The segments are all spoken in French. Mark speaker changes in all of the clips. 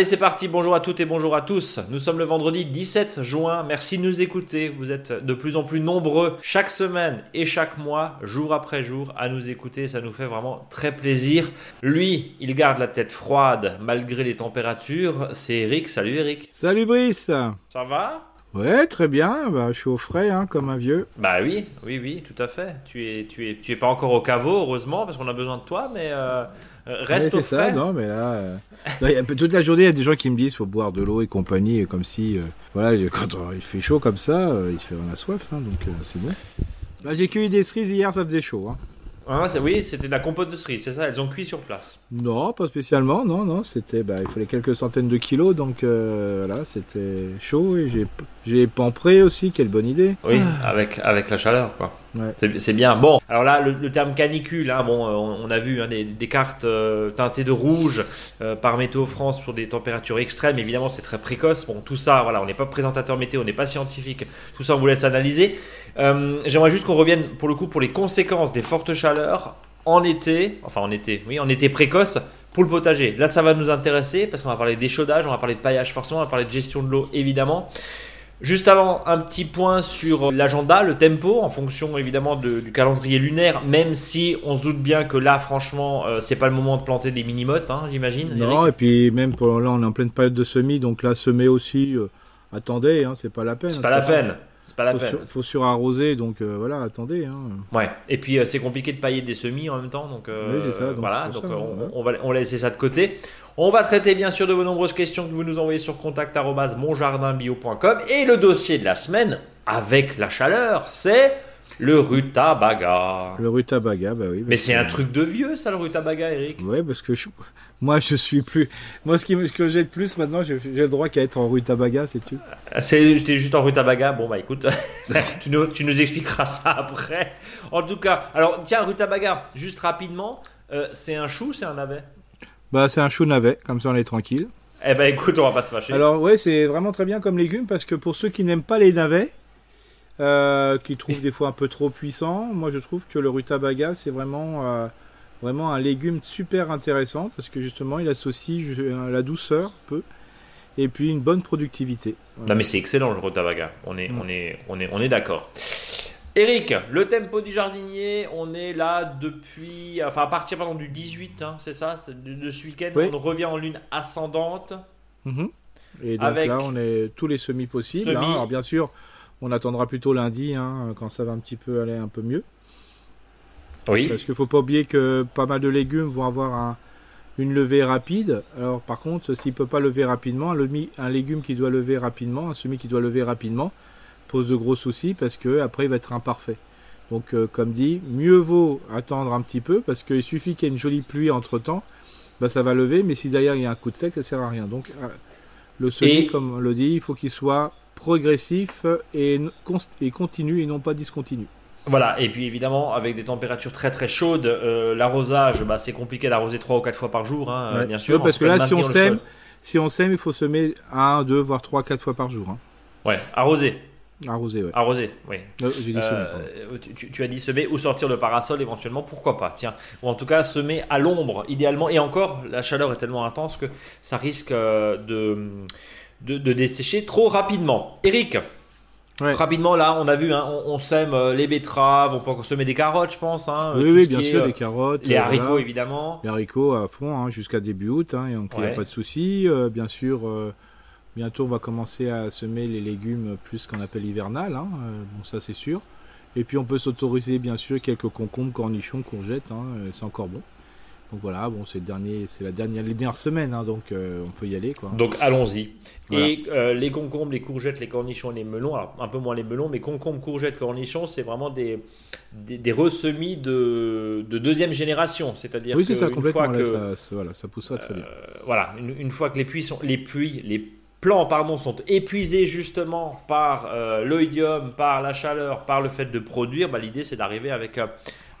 Speaker 1: Allez, c'est parti. Bonjour à toutes et bonjour à tous. Nous sommes le vendredi 17 juin. Merci de nous écouter. Vous êtes de plus en plus nombreux chaque semaine et chaque mois, jour après jour, à nous écouter. Ça nous fait vraiment très plaisir. Lui, il garde la tête froide malgré les températures. C'est Eric. Salut Eric.
Speaker 2: Salut Brice.
Speaker 1: Ça va?
Speaker 2: Ouais, très bien. Bah, je suis au frais, hein, comme un vieux.
Speaker 1: Bah oui, oui, oui, tout à fait. Tu es, tu es, tu es pas encore au caveau, heureusement, parce qu'on a besoin de toi, mais euh, reste
Speaker 2: Ouais,
Speaker 1: au
Speaker 2: c'est
Speaker 1: frais.
Speaker 2: ça, non, mais là, euh, non, il y a- toute la journée, il y a des gens qui me disent faut boire de l'eau et compagnie, comme si, euh, voilà, quand euh, il fait chaud comme ça, euh, il fait on a soif, hein, donc euh, c'est bon. Là, j'ai cueilli des cerises hier, ça faisait chaud. Hein.
Speaker 1: C'est- oui, c'était de la compote de cerise, c'est ça. Elles ont cuit sur place.
Speaker 2: Non, pas spécialement, non, non, c'était, bah, il fallait quelques centaines de kilos, donc euh, voilà, c'était chaud, et j'ai, j'ai pampré aussi, quelle bonne idée.
Speaker 1: Oui, avec, avec la chaleur, quoi. C'est bien. Bon, alors là, le, terme canicule, hein, bon, euh, on, a vu hein, des, cartes euh, teintées de rouge euh, par Météo France pour des températures extrêmes. Évidemment, c'est très précoce. Bon, tout ça, voilà, on n'est pas présentateur météo, on n'est pas scientifique. Tout ça, on vous laisse analyser. J'aimerais juste qu'on revienne, pour le coup, pour les conséquences des fortes chaleurs en été, enfin en été, oui, en été précoce pour le potager. Là, ça va nous intéresser parce qu'on va parler d'échaudage, on va parler de paillage forcément, on va parler de gestion de l'eau évidemment. Juste avant, un petit point sur l'agenda, le tempo, en fonction évidemment de- du calendrier lunaire, même si on se doute bien que là, franchement, euh, c'est pas le moment de planter des mini-mottes, hein, j'imagine.
Speaker 2: Non,
Speaker 1: Eric
Speaker 2: et puis même pour là, on est en pleine période de semis, donc là, semer aussi, euh, attendez, hein, c'est pas la peine.
Speaker 1: c'est pas la peine. C'est pas la
Speaker 2: Faut,
Speaker 1: peine.
Speaker 2: sur- faut surarroser, donc euh, voilà, attendez. Hein.
Speaker 1: Ouais. Et puis euh, c'est compliqué de pailler des semis en même temps, donc, euh,
Speaker 2: Oui, c'est ça, donc
Speaker 1: voilà. Donc
Speaker 2: ça,
Speaker 1: on,
Speaker 2: ouais.
Speaker 1: on va on laisser ça de côté. On va traiter bien sûr de vos nombreuses questions que vous nous envoyez sur contact@monjardinbio.com et le dossier de la semaine avec la chaleur, c'est le rutabaga.
Speaker 2: Le rutabaga, bah oui.
Speaker 1: Mais c'est un truc de vieux ça le rutabaga, Eric.
Speaker 2: Ouais, parce que je- moi, je suis plus. Moi, ce, qui, me- ce que j'ai le plus maintenant, j'ai le droit qu'à être en rutabaga, c'est tu.
Speaker 1: C'est j'étais juste en rutabaga. Bon bah écoute, tu nous tu nous expliqueras ça après. En tout cas, alors tiens rutabaga, juste rapidement, euh, c'est un chou, c'est un navet?
Speaker 2: Bah, c'est un chou navet, comme ça on est tranquille.
Speaker 1: Eh ben écoute, on va pas se fâcher.
Speaker 2: Alors, ouais, c'est vraiment très bien comme légume parce que pour ceux qui n'aiment pas les navets, euh, qui trouvent des fois un peu trop puissants, moi je trouve que le rutabaga c'est vraiment, euh, vraiment un légume super intéressant parce que justement il associe euh, la douceur un peu et puis une bonne productivité.
Speaker 1: Non mais c'est excellent le rutabaga. On est, on est, on est, on est d'accord. Eric, le tempo du jardinier, on est là depuis, enfin à partir pardon, du 18, hein, c'est ça, de, de ce week-end,
Speaker 2: Oui.
Speaker 1: on revient en lune ascendante.
Speaker 2: Mhm. Et donc
Speaker 1: Avec
Speaker 2: là, on est tous les semis possibles.
Speaker 1: semis.
Speaker 2: hein. Alors bien sûr, on attendra plutôt lundi hein, quand ça va un petit peu aller un peu mieux.
Speaker 1: Oui.
Speaker 2: Parce qu'il faut pas oublier que pas mal de légumes vont avoir un- une levée rapide. Alors par contre, s'il peut pas lever rapidement, un, légume qui doit lever rapidement, un semis qui doit lever rapidement, pose de gros soucis parce que après il va être imparfait. Donc euh, comme dit, mieux vaut attendre un petit peu parce qu'il suffit qu'il y ait une jolie pluie entre temps, bah, ça va lever, mais si derrière il y a un coup de sec, ça sert à rien. Donc euh, le semis,
Speaker 1: Et-
Speaker 2: comme on le dit, il faut qu'il soit progressif et continu et non pas discontinu.
Speaker 1: Voilà, et puis évidemment, avec des températures très très chaudes, euh, l'arrosage, bah, c'est compliqué d'arroser 3 ou 4 fois par jour, hein,
Speaker 2: Ouais.
Speaker 1: bien sûr.
Speaker 2: Ouais, parce que là, si on sème, si on sème, il faut semer 1, 2, voire 3, 4 fois par jour. Hein.
Speaker 1: Ouais, arroser,
Speaker 2: Arroser, ouais.
Speaker 1: arroser, oui.
Speaker 2: Euh, J'ai dit semer,
Speaker 1: Euh, tu, as dit semer ou sortir le parasol éventuellement, pourquoi pas, tiens. Ou en tout cas semer à l'ombre, idéalement. Et encore, la chaleur est tellement intense que ça risque de, de, de dessécher trop rapidement. Eric,
Speaker 2: Ouais.
Speaker 1: rapidement là, on a vu, hein, on, on sème euh, les betteraves, on peut encore semer des carottes, je pense. hein,
Speaker 2: Oui, bien
Speaker 1: est,
Speaker 2: sûr,
Speaker 1: euh,
Speaker 2: les carottes.
Speaker 1: les
Speaker 2: euh,
Speaker 1: haricots
Speaker 2: voilà.
Speaker 1: évidemment.
Speaker 2: Les haricots à fond hein, jusqu'à début août, hein, et donc il n'y a pas de souci. Euh, bien sûr, euh, bientôt on va commencer à semer les légumes plus qu'on appelle hivernal, euh, bon ça c'est sûr. Et puis on peut s'autoriser bien sûr quelques concombres, cornichons, courgettes, euh, c'est encore bon. Donc voilà, bon c'est le dernier, c'est la dernière, les dernières semaines, hein, donc euh, on peut y aller quoi.
Speaker 1: Donc allons-y.
Speaker 2: Voilà.
Speaker 1: Et euh, les concombres, les courgettes, les cornichons, les melons, alors un peu moins les melons, mais concombres, courgettes, cornichons, c'est vraiment des, des, des ressemis de, de deuxième génération. C'est-à-dire
Speaker 2: oui
Speaker 1: que
Speaker 2: c'est ça
Speaker 1: une fois que,
Speaker 2: ça, ça- voilà, ça poussera très bien.
Speaker 1: euh, voilà, une, une fois que les puits sont, les puits, les plants pardon, sont épuisés justement par l'oïdium, par la chaleur, par le fait de produire, bah, l'idée c'est d'arriver avec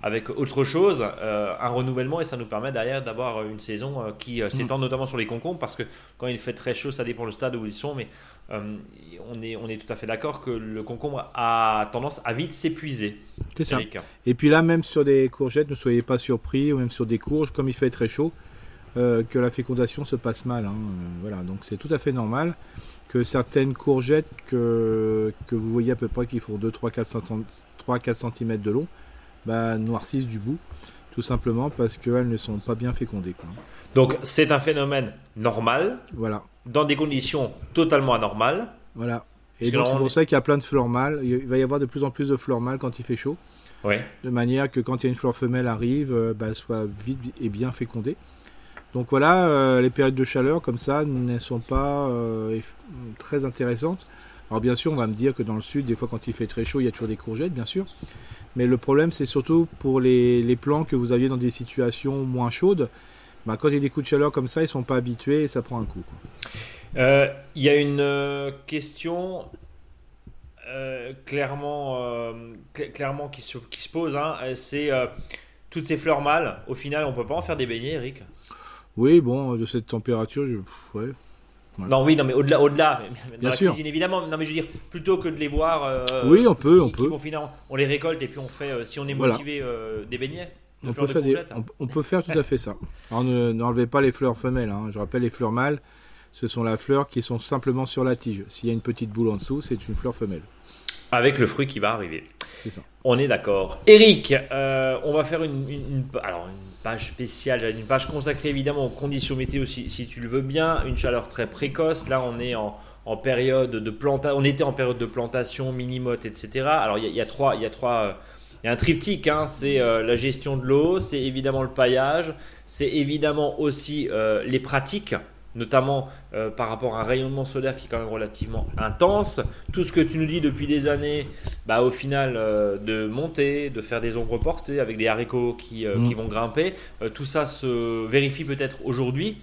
Speaker 1: avec autre chose, euh, un renouvellement, et ça nous permet derrière d'avoir une saison euh, qui euh, s'étend notamment sur les concombres, parce que quand il fait très chaud, ça dépend le stade où ils sont, mais on, est, on est tout à fait d'accord que le concombre a tendance à vite s'épuiser.
Speaker 2: C'est ça. Et puis là, même sur des courgettes, ne soyez pas surpris, ou même sur des courges, comme il fait très chaud, que la fécondation se passe mal. hein. Voilà, donc c'est tout à fait normal que certaines courgettes que, que vous voyez à peu près qui font 2, 3, 4, 3, 4 cm de long, bah, noircissent du bout, tout simplement parce qu'elles ne sont pas bien fécondées. quoi.
Speaker 1: Donc c'est un phénomène normal,
Speaker 2: Voilà,
Speaker 1: dans des conditions totalement anormales.
Speaker 2: voilà. Et donc c'est
Speaker 1: on
Speaker 2: pour ça qu'il y a plein de fleurs mâles. Il va y avoir de plus en plus de fleurs mâles quand il fait chaud.
Speaker 1: Oui.
Speaker 2: de manière que quand il y a une fleur femelle arrive, euh, bah, elle soit vite et bien fécondée. Donc voilà, euh, les périodes de chaleur comme ça ne sont pas euh, très intéressantes. Alors bien sûr, on va me dire que dans le sud, des fois quand il fait très chaud, il y a toujours des courgettes, bien sûr. Mais le problème, c'est surtout pour les, les plants que vous aviez dans des situations moins chaudes. Bah, quand il y a des coups de chaleur comme ça, ils sont pas habitués et ça prend un coup.
Speaker 1: Euh, Il y a une euh, question euh, clairement, euh, cl- clairement qui, se, qui se pose. hein, c'est toutes ces fleurs mâles. Au final, on peut pas en faire des beignets, Eric?
Speaker 2: Oui, bon, de cette température, je... ouais.
Speaker 1: Non, oui, non, mais au-delà, au-delà, dans
Speaker 2: Bien
Speaker 1: la
Speaker 2: sûr.
Speaker 1: cuisine évidemment. Non, mais je veux dire, plutôt que de les voir. euh,
Speaker 2: Oui, on peut,
Speaker 1: qui-
Speaker 2: on peut.
Speaker 1: vont finalement- on les récolte et puis on fait, euh, si on est
Speaker 2: Voilà.
Speaker 1: motivé, euh, des beignets.
Speaker 2: On peut,
Speaker 1: de
Speaker 2: faire des- on, on peut faire tout à fait ça. Alors ne- n'enlevez pas les fleurs femelles. hein. Je rappelle, les fleurs mâles, ce sont la fleur qui sont simplement sur la tige. S'il y a une petite boule en dessous, c'est une fleur femelle.
Speaker 1: Avec le fruit qui va arriver.
Speaker 2: C'est ça.
Speaker 1: On est d'accord. Eric, on va faire une, une- une- alors une page spéciale, une page consacrée évidemment aux conditions météo si, tu le veux bien. Une chaleur très précoce. Là, on est en, période de plantation. On était en période de plantation, mini-motte, etc. Alors, il y, a- il y a trois. Il y a trois euh, il y a un triptyque, hein, c'est euh, la gestion de l'eau, c'est évidemment le paillage, c'est évidemment aussi euh, les pratiques, notamment euh, par rapport à un rayonnement solaire qui est quand même relativement intense. Tout ce que tu nous dis depuis des années, bah, au final, euh, de monter, de faire des ombres portées avec des haricots qui, euh,
Speaker 2: Mm.
Speaker 1: qui vont grimper, tout ça se vérifie peut-être aujourd'hui.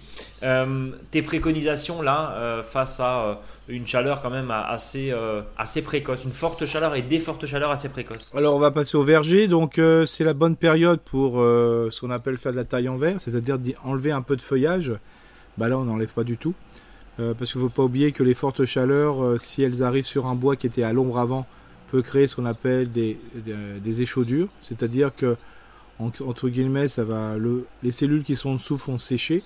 Speaker 1: Tes préconisations là, face à une chaleur quand même assez, assez précoce, une forte chaleur et des fortes chaleurs assez précoces.
Speaker 2: Alors on va passer au verger. Donc c'est la bonne période pour ce qu'on appelle faire de la taille en verre, c'est-à-dire enlever un peu de feuillage. Bah là on n'enlève pas du tout. Euh, parce qu'il ne faut pas oublier que les fortes chaleurs, euh, si elles arrivent sur un bois qui était à l'ombre avant, peut créer ce qu'on appelle des, des, des échaudures. C'est-à-dire que en- entre guillemets, ça va le- les cellules qui sont en dessous vont sécher.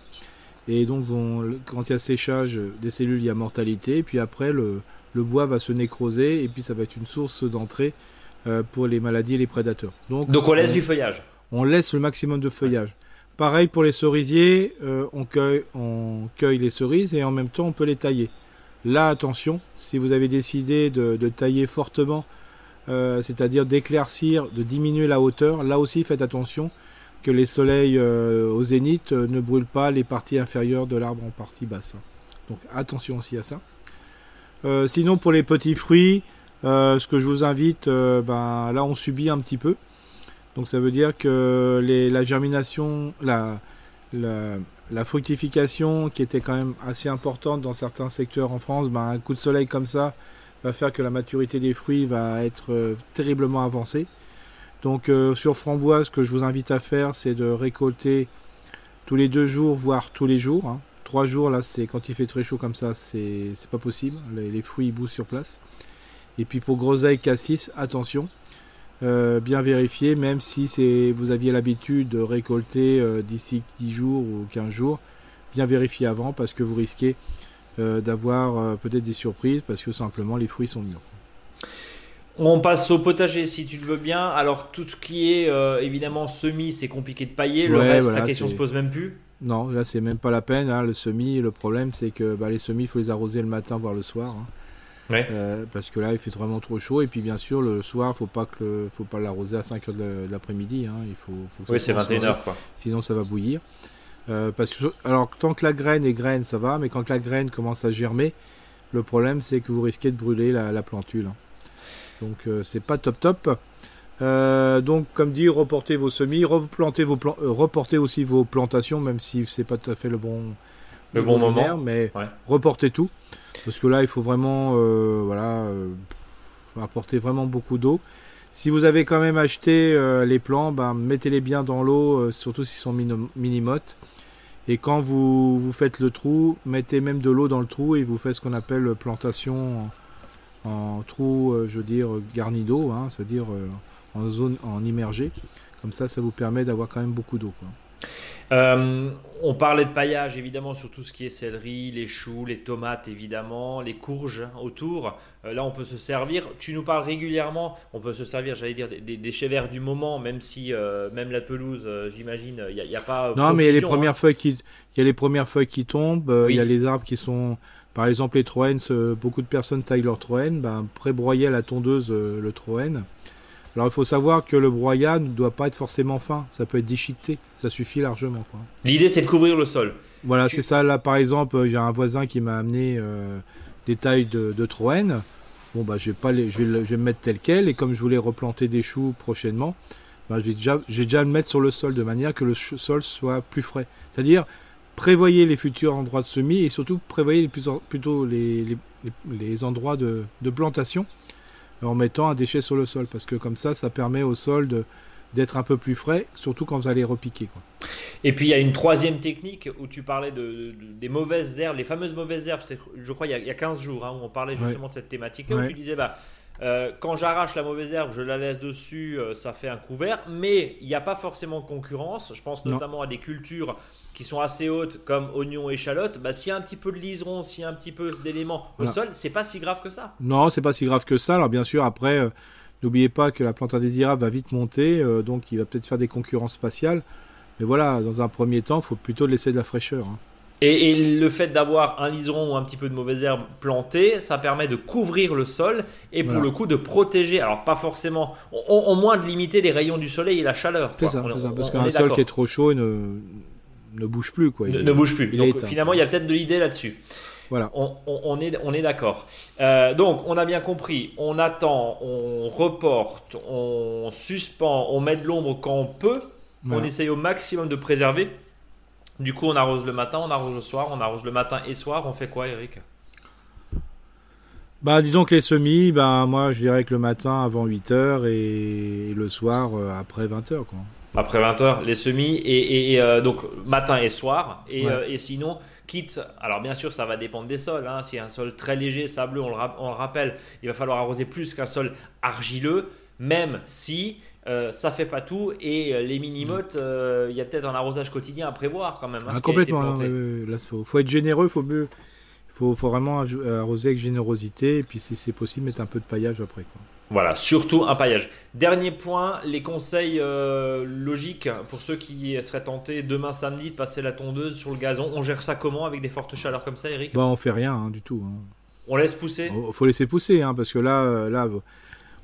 Speaker 2: Et donc vont, quand il y a séchage des cellules, il y a mortalité. Et puis après, le, le bois va se nécroser et puis ça va être une source d'entrée euh, pour les maladies et les prédateurs. Donc,
Speaker 1: Donc on laisse du feuillage.
Speaker 2: on laisse le maximum de feuillage. Pareil pour les cerisiers, euh, on, cueille, les cerises et en même temps on peut les tailler. Là, attention, si vous avez décidé de, tailler fortement, euh, c'est-à-dire d'éclaircir, de diminuer la hauteur, là aussi faites attention que les soleils euh, au zénith ne brûlent pas les parties inférieures de l'arbre en partie basse. Donc attention aussi à ça. Sinon pour les petits fruits, ce que je vous invite, ben, là on subit un petit peu. Donc ça veut dire que la germination, la, fructification qui était quand même assez importante dans certains secteurs en France, ben, un coup de soleil comme ça va faire que la maturité des fruits va être euh, terriblement avancée. Donc euh, sur framboise, ce que je vous invite à faire, c'est de récolter tous les deux jours, voire tous les jours. hein. Trois jours, là, c'est quand il fait très chaud comme ça, c'est pas possible. Les, fruits ils sur place. Et puis pour groseille, cassis, attention. Euh, bien vérifier, même si c'est vous aviez l'habitude de récolter euh, d'ici 10 jours ou 15 jours, bien vérifier avant parce que vous risquez euh, d'avoir peut-être des surprises parce que simplement les fruits sont mûrs.
Speaker 1: On passe au potager si tu le veux bien. Alors tout ce qui est évidemment semis, c'est compliqué de pailler. Le
Speaker 2: Ouais,
Speaker 1: reste,
Speaker 2: voilà,
Speaker 1: la question se pose même plus.
Speaker 2: Non, là c'est même pas la peine. hein, le semis, le problème c'est que bah, les semis, il faut les arroser le matin voire le soir. hein.
Speaker 1: Ouais.
Speaker 2: Euh, parce que là il fait vraiment trop chaud et puis bien sûr le soir faut pas que le- faut pas l'arroser à 5h de, de l'après-midi hein, il faut, faut que
Speaker 1: Oui,
Speaker 2: ça
Speaker 1: c'est
Speaker 2: soit en soirée.
Speaker 1: 21h quoi.
Speaker 2: sinon ça va bouillir. Euh, parce que, alors, tant que la graine est graine, ça va, mais quand la graine commence à germer, le problème c'est que vous risquez de brûler la, la plantule. hein. Donc, euh, c'est pas top top. Donc, comme dit, reportez vos semis, replantez vos plan- reportez aussi vos plantations, même si c'est pas tout à fait le bon,
Speaker 1: Le bon moment.
Speaker 2: lunaire, mais
Speaker 1: Ouais.
Speaker 2: reportez tout. Parce que là, il faut vraiment, euh, voilà, euh, apporter vraiment beaucoup d'eau. Si vous avez quand même acheté euh, les plants, ben, mettez-les bien dans l'eau, surtout s'ils sont mini- mini-mottes. Et quand vous, vous faites le trou, mettez même de l'eau dans le trou et vous faites ce qu'on appelle plantation en, en trou, je veux dire, garni d'eau, hein, c'est-à-dire en zone en immergé. Comme ça, ça vous permet d'avoir quand même beaucoup d'eau.
Speaker 1: Euh, on parlait de paillage évidemment sur tout ce qui est céleri, les choux, les tomates évidemment, les courges autour. Euh, là on peut se servir. Tu nous parles régulièrement, on peut se servir, j'allais dire, des, des chais verts du moment, même si euh, même la pelouse, j'imagine, il n'y a, pas.
Speaker 2: Non mais il y a les premières hein. feuilles qui, il y a les premières feuilles qui tombent. Il y a les arbres qui sont, par exemple les troènes. beaucoup de personnes taillent leur troène, ben, pré-broyer à la tondeuse le troène. Alors il faut savoir que le broyat ne doit pas être forcément fin, ça peut être déchiqueté, ça suffit largement.
Speaker 1: L'idée c'est de couvrir le sol.
Speaker 2: Voilà, c'est ça. Là par exemple, j'ai un voisin qui m'a amené euh, des tailles de, de Troène. Bon bah je vais pas les, je vais, je vais me mettre tel quel et comme je voulais replanter des choux prochainement, bah, je vais déjà, j'ai déjà le mettre sur le sol de manière que le sol soit plus frais. C'est-à-dire prévoyez les futurs endroits de semis et surtout prévoyez plutôt les, les, les endroits de, de plantation en mettant un déchet sur le sol, parce que comme ça, ça permet au sol d'être un peu plus frais, surtout quand vous allez repiquer. Quoi.
Speaker 1: Et puis il y a une troisième technique où tu parlais de, des mauvaises herbes, les fameuses mauvaises herbes, je crois il y a, 15 jours, hein, où on parlait justement de cette thématique-là, où tu disais, bah, euh, quand j'arrache la mauvaise herbe, je la laisse dessus, euh, ça fait un couvert, mais il n'y a pas forcément de concurrence. Je pense notamment à des cultures qui sont assez hautes comme oignons, échalotes, bah, s'il y a un petit peu de liseron, s'il y a un petit peu d'éléments au sol, c'est pas si grave que ça.
Speaker 2: Non, c'est pas si grave que ça. Alors bien sûr, après, euh, n'oubliez pas que la plante indésirable va vite monter, euh, donc il va peut-être faire des concurrences spatiales. Mais voilà, dans un premier temps, il faut plutôt laisser de la fraîcheur. Hein.
Speaker 1: Et, le fait d'avoir un liseron ou un petit peu de mauvaise herbe planté, ça permet de couvrir le sol et pour le coup de protéger, alors pas forcément, au, moins de limiter les rayons du soleil et la chaleur.
Speaker 2: C'est ça, ça, parce qu'un sol qui est trop chaud ne, ne bouge plus. Quoi.
Speaker 1: ne, bouge plus. donc finalement, il y a peut-être de l'idée là-dessus. Voilà. On, est, on est d'accord. Euh, donc, on a bien compris. On attend, on reporte, on suspend, on met de l'ombre quand on peut. On essaye au maximum de préserver. Du coup, on arrose le matin, on arrose le soir, on arrose le matin et soir. On fait quoi, Eric?
Speaker 2: Bah, disons que les semis, bah, moi, je dirais que le matin avant 8h et le soir euh, après 20h. Quoi
Speaker 1: après 20h, les semis, et, euh, donc matin et soir. Et, euh, et, sinon, quitte, alors bien sûr, ça va dépendre des sols. Hein. Si un sol très léger, sableux, on le, on le rappelle, il va falloir arroser plus qu'un sol argileux, même si euh, ça fait pas tout. Et les mini-mottes, il y a peut-être un arrosage quotidien à prévoir quand même.
Speaker 2: Hein, ah, complètement. Il faut, être généreux, faut mieux. Faut, faut vraiment arroser avec générosité, et puis si c'est possible, mettre un peu de paillage après. Quoi.
Speaker 1: Voilà, surtout un paillage. Dernier point, les conseils euh, logiques pour ceux qui seraient tentés demain samedi de passer la tondeuse sur le gazon. On gère ça comment avec des fortes chaleurs comme ça, Eric?
Speaker 2: Bah, On fait rien hein, du tout. Hein.
Speaker 1: On laisse pousser?
Speaker 2: Il faut laisser pousser, hein, parce que là, euh, là,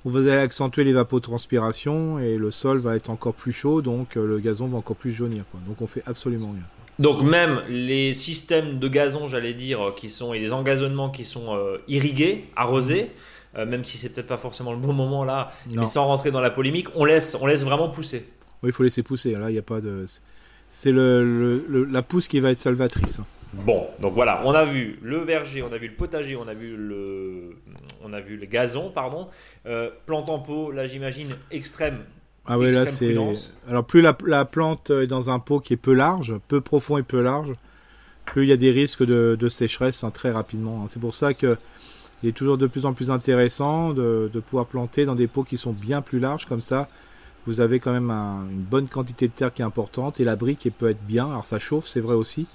Speaker 2: vous allez accentuer l'évapotranspiration et le sol va être encore plus chaud, donc euh, le gazon va encore plus jaunir. Donc on fait absolument rien.
Speaker 1: Donc même les systèmes de gazon, j'allais dire, qui sont et les engazonnements qui sont irrigués, arrosés. Euh, même si c'est peut-être pas forcément le bon moment là, mais sans rentrer dans la polémique, on laisse, on laisse vraiment pousser.
Speaker 2: Oui, il faut laisser pousser. Là, il n'y a pas de. C'est le, la pousse qui va être salvatrice. Hein.
Speaker 1: Bon, donc voilà, on a vu le verger, on a vu le potager, on a vu le, on a vu le gazon, pardon. Euh, plante en pot, là j'imagine extrême.
Speaker 2: Ah oui, là c'est. Alors plus la, la, plante est dans un pot qui est peu large, peu profond et peu large, plus il y a des risques de, de sécheresse hein, très rapidement. Hein. C'est pour ça que il est toujours de plus en plus intéressant de, pouvoir planter dans des pots qui sont bien plus larges comme ça. Vous avez quand même une bonne quantité de terre qui est importante et l'abri qui peut être bien. Alors ça chauffe, c'est vrai aussi,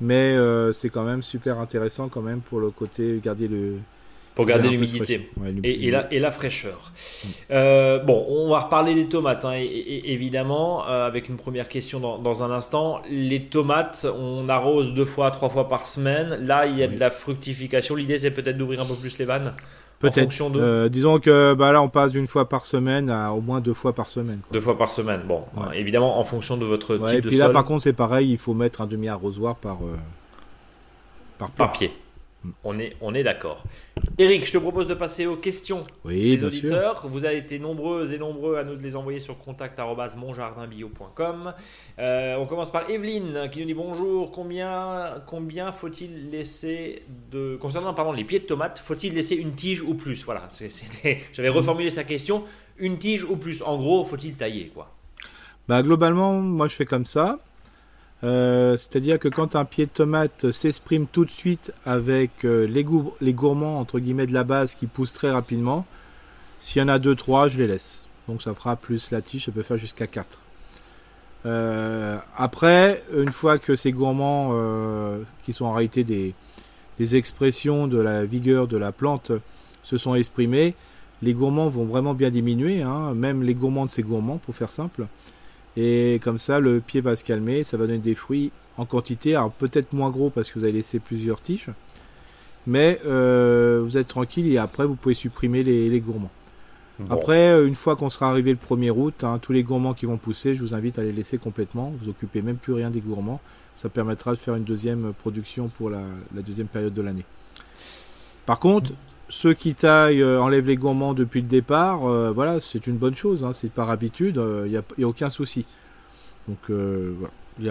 Speaker 2: mais euh, c'est quand même super intéressant quand même pour le côté garder le,
Speaker 1: pour garder l'humidité et, la, et, la, fraîcheur. Euh, bon, on va reparler des tomates, hein, évidemment, euh, avec une première question dans, un instant. Les tomates, on arrose deux fois, trois fois par semaine. Là, il y a de la fructification. L'idée, c'est peut-être d'ouvrir un peu plus les vannes.
Speaker 2: Peut-être. Euh, disons que bah, là, on passe d'une fois par semaine à au moins deux fois par semaine.
Speaker 1: Deux fois par semaine. Bon, évidemment, en fonction de votre type
Speaker 2: et puis là, par contre, c'est pareil. Il faut mettre un demi-arrosoir par,
Speaker 1: par, par pied. On est, on est d'accord. Eric, je te propose de passer aux questions
Speaker 2: oui,
Speaker 1: des auditeurs. Vous avez été nombreux et nombreux à nous les envoyer sur contact.monjardinbio.com. Euh, on commence par Evelyne qui nous dit bonjour. Combien, combien faut-il laisser de. Concernant pardon, les pieds de tomates, faut-il laisser une tige ou plus? Voilà, j'avais reformulé sa question. Une tige ou plus? En gros, faut-il tailler quoi?
Speaker 2: Bah, Globalement, moi je fais comme ça. Euh, c'est-à-dire que quand un pied de tomate s'exprime tout de suite avec euh, les, gourmands entre guillemets de la base qui poussent très rapidement, s'il y en a 2-3, je les laisse. Donc ça fera plus la tige, ça peut faire jusqu'à 4. Euh, après, une fois que ces gourmands, qui sont en réalité des, des expressions de la vigueur de la plante, se sont exprimés, les gourmands vont vraiment bien diminuer, hein, même les gourmands de ces gourmands, pour faire simple. Et comme ça, le pied va se calmer, ça va donner des fruits en quantité, alors peut-être moins gros parce que vous avez laissé plusieurs tiges, mais euh, vous êtes tranquille et après vous pouvez supprimer les, gourmands. Après, euh, une fois qu'on sera arrivé le 1er août, hein, tous les gourmands qui vont pousser, je vous invite à les laisser complètement. Vous occupez même plus rien des gourmands. Ça permettra de faire une deuxième production pour la, deuxième période de l'année. Par contre, ceux qui taillent euh, enlèvent les gourmands depuis le départ, voilà, c'est une bonne chose. Hein, c'est par habitude, il n'y a, aucun souci. Donc voilà. Il n'y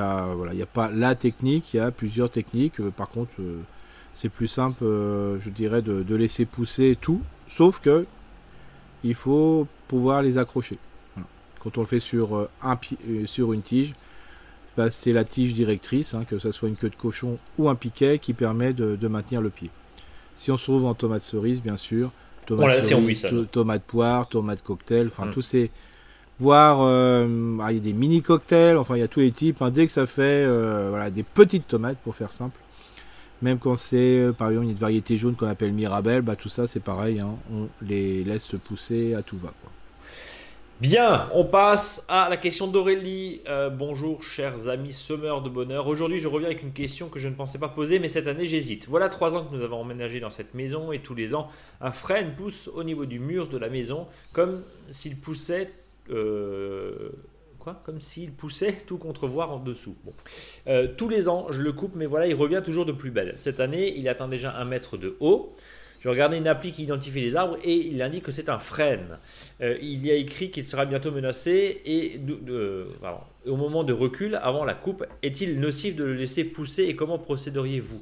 Speaker 2: a, pas la technique, il y a plusieurs techniques. Euh, par contre, euh, c'est plus simple, euh, je dirais, de, laisser pousser tout, sauf que il faut pouvoir les accrocher. Quand on le fait sur une tige, bah, c'est la tige directrice, hein, que ce soit une queue de cochon ou un piquet, qui permet de, maintenir le pied. Si on se trouve en tomate cerise, bien sûr, tomate, cerise, tomate poire, tomate cocktail, enfin mm. tous ces Voir, euh, ah, il y a des mini cocktails, enfin il y a tous les types. Hein. dès que ça fait euh, voilà, des petites tomates, pour faire simple, même quand c'est euh, par exemple une variété jaune qu'on appelle Mirabelle, bah, tout ça c'est pareil, hein. on les laisse se pousser à tout va.
Speaker 1: Bien, on passe à la question d'Aurélie. bonjour chers amis semeurs de bonheur. Aujourd'hui je reviens avec une question que je ne pensais pas poser mais cette année j'hésite. Voilà trois ans que nous avons emménagé dans cette maison et tous les ans un frêne pousse au niveau du mur de la maison comme s'il poussait euh, quoi? Comme s'il poussait tout contre voir en dessous. Euh, tous les ans, je le coupe, mais voilà, il revient toujours de plus belle. Cette année, il atteint déjà un mètre de haut. Je regardais une appli qui identifie les arbres et il indique que c'est un frêne. Euh, il y a écrit qu'il sera bientôt menacé et au moment de recul, avant la coupe, est-il nocif de le laisser pousser et comment procéderiez-vous?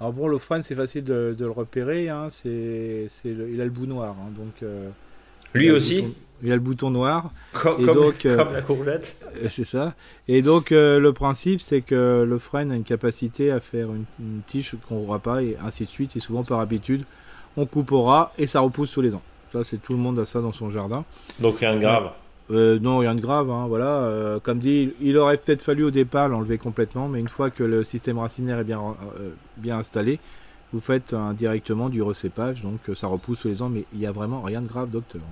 Speaker 2: Alors bon, le frêne, c'est facile de, le repérer. Hein. il a le bout noir. Hein. donc,
Speaker 1: Lui aussi
Speaker 2: il a le bouton noir.
Speaker 1: Comme, et donc, euh, la courgette.
Speaker 2: Euh, c'est ça. Et donc, euh, le principe, c'est que le frêne a une capacité à faire une, tige qu'on ne pas, et ainsi de suite. Et souvent, par habitude, on coupe au ras et ça repousse tous les ans. Ça, c'est tout le monde a ça dans son jardin.
Speaker 1: Donc, rien de grave.
Speaker 2: non, rien de grave. Hein, voilà. comme dit, il aurait peut-être fallu au départ l'enlever complètement, mais une fois que le système racinaire est bien, bien installé, vous faites directement du recépage, donc ça repousse tous les ans, mais il n'y a vraiment rien de grave, docteur.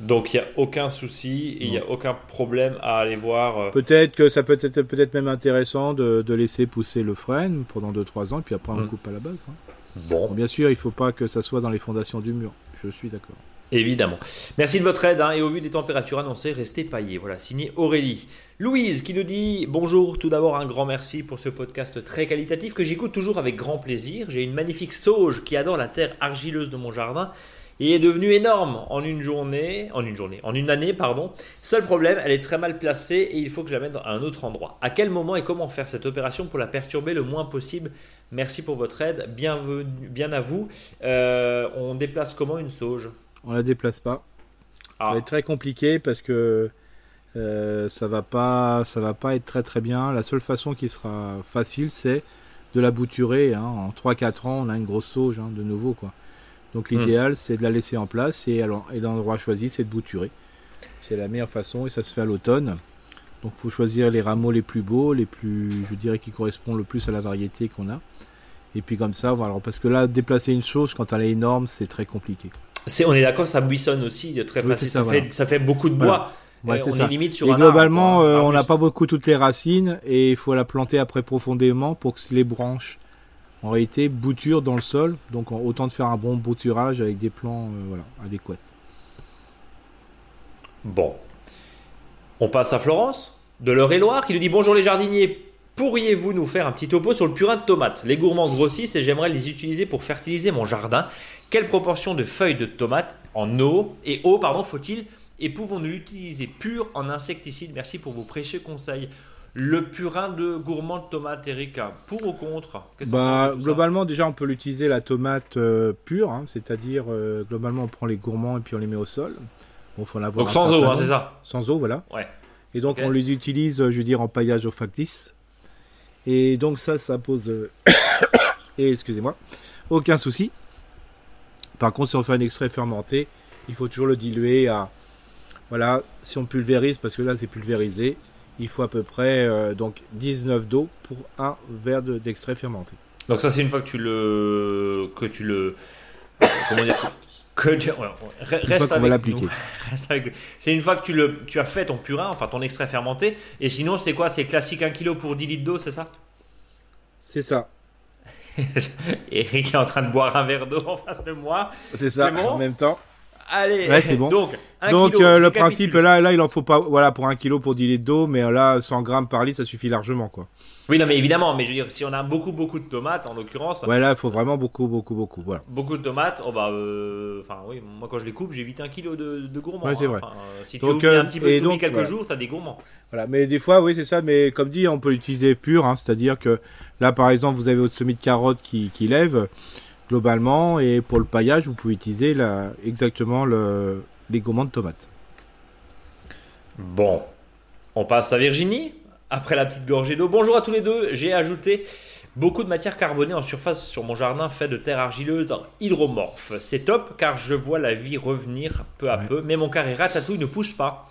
Speaker 1: Donc il n'y a aucun souci, il n'y a aucun problème à aller voir. Euh,
Speaker 2: peut-être que ça peut être peut-être même intéressant de, laisser pousser le frein pendant 2-3 ans, puis après on hmm. coupe à la base. Hein. Bon. Bien sûr, il ne faut pas que ça soit dans les fondations du mur. Je suis d'accord.
Speaker 1: Évidemment. Merci de votre aide hein, et au vu des températures annoncées, restez paillés. Voilà, signé Aurélie. Louise qui nous dit Bonjour, tout d'abord un grand merci pour ce podcast très qualitatif que j'écoute toujours avec grand plaisir. J'ai une magnifique sauge qui adore la terre argileuse de mon jardin et est devenue énorme en une journée, en une journée, en une année, pardon. Seul problème, elle est très mal placée et il faut que je la mette à un autre endroit. À quel moment et comment faire cette opération pour la perturber le moins possible? Merci pour votre aide, bienvenue, bien à vous. Euh, on déplace comment une sauge?
Speaker 2: On la déplace pas. Ça va ah. être très compliqué parce que euh, ça va pas, ça va pas être très très bien. La seule façon qui sera facile, c'est de la bouturer. Hein. En 3-4 ans, on a une grosse sauge hein, de nouveau quoi. Donc l'idéal, c'est de la laisser en place et, alors, et l'endroit choisi, c'est de bouturer. C'est la meilleure façon et ça se fait à l'automne. Donc il faut choisir les rameaux les plus beaux, les plus, je dirais, qui correspondent le plus à la variété qu'on a. Et puis comme ça, voilà. Parce que là, déplacer une chose quand elle est énorme, c'est très compliqué.
Speaker 1: C'est, on est d'accord, ça buissonne aussi très facile. Ça, fait, ça, fait, beaucoup de bois.
Speaker 2: on est limite sur et globalement, euh, on n'a pas beaucoup toutes les racines et il faut la planter après profondément pour que les branches en réalité bouture dans le sol. Donc autant de faire un bon bouturage avec des plans euh, voilà, adéquats.
Speaker 1: Bon. On passe à Florence, de l'Eure-et-Loire, qui nous dit Bonjour les jardiniers, pourriez-vous nous faire un petit topo sur le purin de tomates? Les gourmands grossissent et j'aimerais les utiliser pour fertiliser mon jardin. Quelle proportion de feuilles de tomates en eau et eau pardon faut-il et pouvons-nous l'utiliser pur en insecticide? Merci pour vos précieux conseils. Le purin de gourmand de tomate, Eric, pour ou contre?
Speaker 2: Bah, Globalement, déjà, on peut l'utiliser la tomate euh, pure, hein, c'est-à-dire, euh, globalement, on prend les gourmands et puis on les met au sol.
Speaker 1: Bon, faut donc sans eau, hein, c'est ça?
Speaker 2: Sans eau, voilà. Ouais. Et donc, on les utilise, je veux dire, en paillage au factice. Et donc, ça, ça pose. Euh, et excusez-moi, aucun souci. Par contre, si on fait un extrait fermenté, il faut toujours le diluer à. Voilà, si on pulvérise, parce que là, c'est pulvérisé, il faut à peu près euh, donc 19 d'eau pour un verre de- d'extrait fermenté.
Speaker 1: Donc ça c'est une fois que tu le que tu le comment dire que tu- ouais, reste avec nous. Reste avec nous. C'est une fois que tu le tu as fait ton purin, enfin ton extrait fermenté. Et sinon c'est quoi? C'est classique 1 kg pour 10 litres d'eau, c'est ça?
Speaker 2: C'est ça.
Speaker 1: Eric est en train de boire un verre d'eau en face de moi.
Speaker 2: C'est ça.
Speaker 1: Bon?
Speaker 2: en même temps.
Speaker 1: Allez.
Speaker 2: Ouais, c'est bon.
Speaker 1: Donc, un
Speaker 2: Donc
Speaker 1: kilo,
Speaker 2: euh, le principe là, là il en faut pas, voilà pour un kilo pour 10 litres d'eau, mais là 100 grammes par litre ça suffit largement quoi.
Speaker 1: Oui, non mais évidemment, mais je veux dire si on a beaucoup beaucoup de tomates en l'occurrence.
Speaker 2: Ouais là il faut vraiment beaucoup beaucoup beaucoup voilà.
Speaker 1: Beaucoup de tomates, oh bah, euh, enfin oui, moi quand je les coupe, j'ai vite un kilo de, de gourmand.
Speaker 2: Ouais, c'est vrai.
Speaker 1: Enfin, euh, si tu
Speaker 2: Donc,
Speaker 1: oublies
Speaker 2: euh,
Speaker 1: un petit peu
Speaker 2: et
Speaker 1: les
Speaker 2: donc,
Speaker 1: quelques
Speaker 2: voilà.
Speaker 1: jours, t'as des gourmands.
Speaker 2: Voilà, mais des fois, oui, c'est ça. Mais comme dit, on peut l'utiliser pur, hein, c'est-à-dire que là, par exemple, vous avez votre semis de carottes qui, qui lève globalement, et pour le paillage, vous pouvez utiliser la, exactement le, les gourmands de tomates.
Speaker 1: Bon, on passe à Virginie. Après la petite gorgée d'eau. Bonjour à tous les deux. J'ai ajouté beaucoup de matière carbonée en surface sur mon jardin fait de terre argileuse hydromorphe. C'est top car je vois la vie revenir peu à
Speaker 2: Ouais.
Speaker 1: peu, mais mon carré ratatouille ne pousse pas.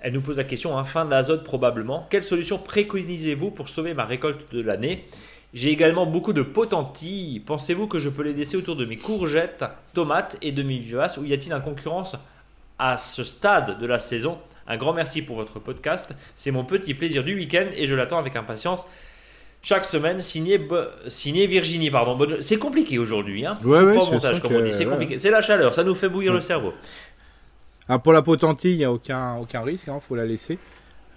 Speaker 1: Elle nous pose la question, hein, fin de l'azote probablement. Quelle solution préconisez-vous pour sauver ma récolte de l'année? J'ai également beaucoup de potentilles. Pensez-vous que je peux les laisser autour de mes courgettes, tomates et demi-vivaces ou y a-t-il une concurrence à ce stade de la saison? Un grand merci pour votre podcast. C'est mon petit plaisir du week-end et je l'attends avec impatience. Chaque semaine, signé, signé Virginie. Pardon. C'est compliqué aujourd'hui. Hein
Speaker 2: Ouais, ouais,
Speaker 1: montage, comme on dit. C'est
Speaker 2: ouais.
Speaker 1: compliqué. C'est la chaleur. Ça nous fait bouillir le cerveau.
Speaker 2: Ah, pour la potentille, il n'y a aucun, aucun risque, il faut la laisser.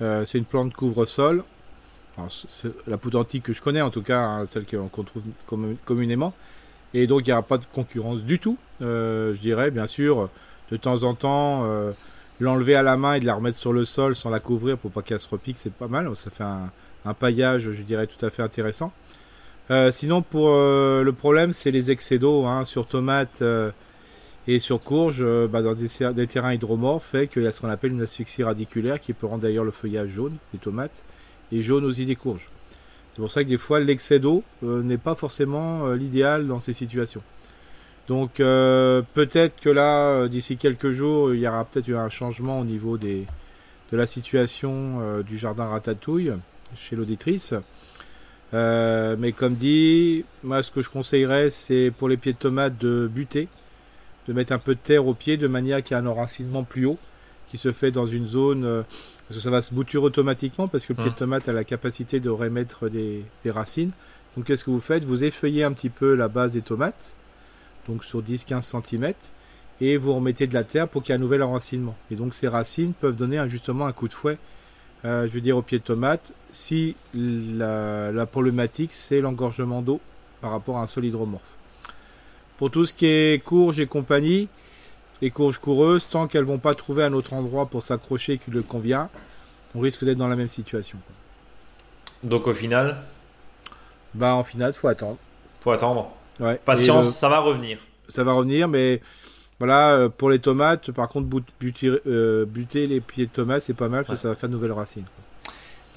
Speaker 2: Euh, c'est une plante couvre-sol. C'est la potentille que je connais, en tout cas, hein, celle qu'on trouve commu- communément. Et donc, il n'y aura pas de concurrence du tout. Euh, je dirais, bien sûr, de temps en temps, euh, l'enlever à la main et de la remettre sur le sol sans la couvrir pour pas qu'elle se repique, c'est pas mal. Ça fait un, paillage, je dirais, tout à fait intéressant. Euh, sinon, pour le problème, c'est les excès d'eau hein, sur tomates. et sur courge, bah, dans des, des terrains hydromorphes, fait qu'il y a ce qu'on appelle une asphyxie radiculaire qui peut rendre d'ailleurs le feuillage jaune des tomates et jaune aussi des courges. C'est pour ça que des fois l'excès d'eau euh, n'est pas forcément euh, l'idéal dans ces situations. Donc euh, peut-être que là, d'ici quelques jours, il y aura peut-être eu un changement au niveau de la situation du jardin ratatouille chez l'auditrice. Mais comme dit, moi ce que je conseillerais, c'est pour les pieds de tomates de buter de mettre un peu de terre au pied de manière qu'il y ait un enracinement plus haut qui se fait dans une zone euh, parce que ça va se bouturer automatiquement parce que le pied de tomate a la capacité de remettre des, des racines. Donc qu'est-ce que vous faites? Vous effeuillez un petit peu la base des tomates, donc sur 10-15 cm, et vous remettez de la terre pour qu'il y ait un nouvel enracinement. Et donc ces racines peuvent donner justement un coup de fouet, euh, je veux dire au pied de tomate, si la, la problématique c'est l'engorgement d'eau par rapport à un sol hydromorphe. Pour tout ce qui est courge et compagnie, les courges coureuses, tant qu'elles vont pas trouver un autre endroit pour s'accrocher qui le convient, on risque d'être dans la même situation.
Speaker 1: Donc au final,
Speaker 2: Bah en finale, faut attendre.
Speaker 1: faut attendre.
Speaker 2: Ouais.
Speaker 1: Patience,
Speaker 2: Et,
Speaker 1: ça va revenir.
Speaker 2: euh, ça va revenir, mais voilà, euh, pour les tomates, par contre, buter, euh, buter les pieds de tomates, c'est pas mal parce que ça va faire de nouvelles racines.